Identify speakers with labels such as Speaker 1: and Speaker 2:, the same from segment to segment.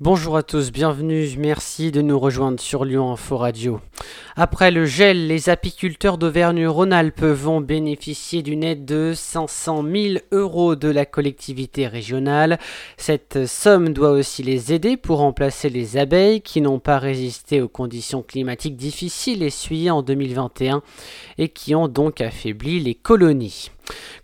Speaker 1: Bonjour à tous, bienvenue, merci de nous rejoindre sur Lyon Info Radio. Après le gel, les apiculteurs d'Auvergne-Rhône-Alpes vont bénéficier d'une aide de 500 000 euros de la collectivité régionale. Cette somme doit aussi les aider pour remplacer les abeilles qui n'ont pas résisté aux conditions climatiques difficiles essuyées en 2021 et qui ont donc affaibli les colonies.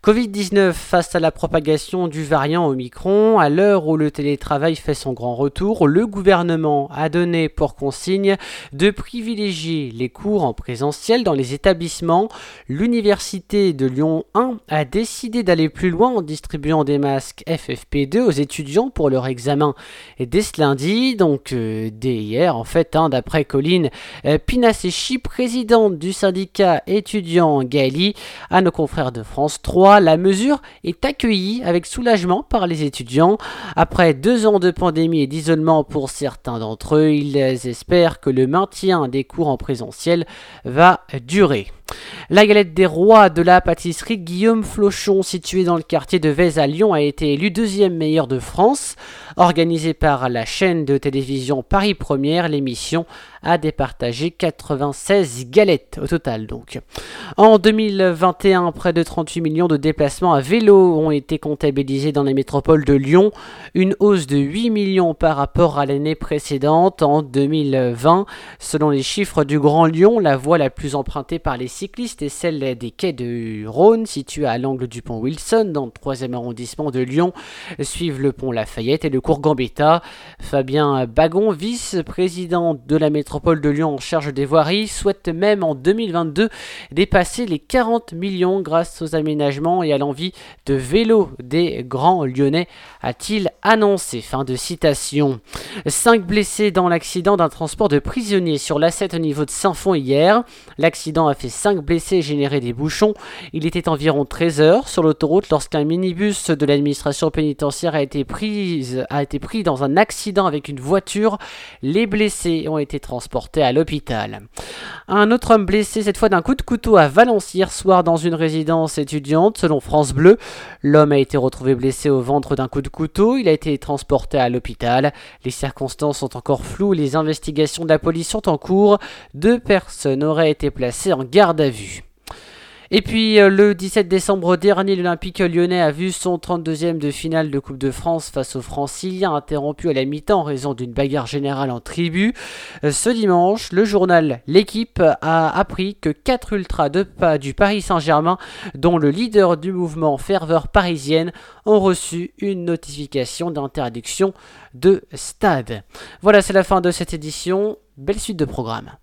Speaker 1: Covid-19 face à la propagation du variant Omicron, à l'heure où le télétravail fait son grand retour, le gouvernement a donné pour consigne de privilégier les cours en présentiel dans les établissements. L'université de Lyon 1 a décidé d'aller plus loin en distribuant des masques FFP2 aux étudiants pour leur examen dès ce lundi, donc euh, dès hier en fait, hein, d'après Colline euh, Pinasechi, présidente du syndicat étudiant Gaëli, à nos confrères de France 3, la mesure est accueillie avec soulagement par les étudiants. Après deux ans de pandémie et d'isolement pour certains d'entre eux, ils espèrent que le maintien des cours en présentiel va durer. La galette des rois de la pâtisserie Guillaume Flochon, située dans le quartier de Vèze à Lyon, a été élue deuxième meilleure de France. Organisée par la chaîne de télévision Paris Première, l'émission a départagé 96 galettes au total donc. En 2021, près de 38 millions de déplacements à vélo ont été comptabilisés dans les métropoles de Lyon, une hausse de 8 millions par rapport à l'année précédente en 2020. Selon les chiffres du Grand Lyon, la voie la plus empruntée par les cyclistes est celle des quais de Rhône, située à l'angle du pont Wilson, dans le 3e arrondissement de Lyon. Suivent le pont Lafayette et le cours Gambetta. Fabien Bagon, vice-président de la métropole de Lyon en charge des voiries, souhaite même en 2022 dépasser les 40 millions grâce aux aménagements et à l'envie de vélo des grands lyonnais, a-t-il annoncé. Fin de citation. Cinq blessés dans l'accident d'un transport de prisonniers sur l'A7 au niveau de Saint-Fond hier. L'accident a fait 5 blessés et généré des bouchons. Il était environ 13 heures sur l'autoroute lorsqu'un minibus de l'administration pénitentiaire a été, pris, a été pris dans un accident avec une voiture. Les blessés ont été transportés à l'hôpital. Un autre homme blessé, cette fois d'un coup de couteau à Valence hier soir dans une résidence étudiante, selon France Bleu. L'homme a été retrouvé blessé au ventre d'un coup de couteau. Il a été transporté à l'hôpital. Les circonstances sont encore floues. Les investigations de la police sont en cours. Deux personnes auraient été placées en garde Et puis euh, le 17 décembre dernier, l'Olympique lyonnais a vu son 32e de finale de Coupe de France face aux Franciliens interrompu à la mi-temps en raison d'une bagarre générale en tribu. Euh, ce dimanche, le journal L'équipe a appris que 4 ultras de pas du Paris Saint-Germain, dont le leader du mouvement Ferveur parisienne, ont reçu une notification d'interdiction de stade. Voilà, c'est la fin de cette édition. Belle suite de programme.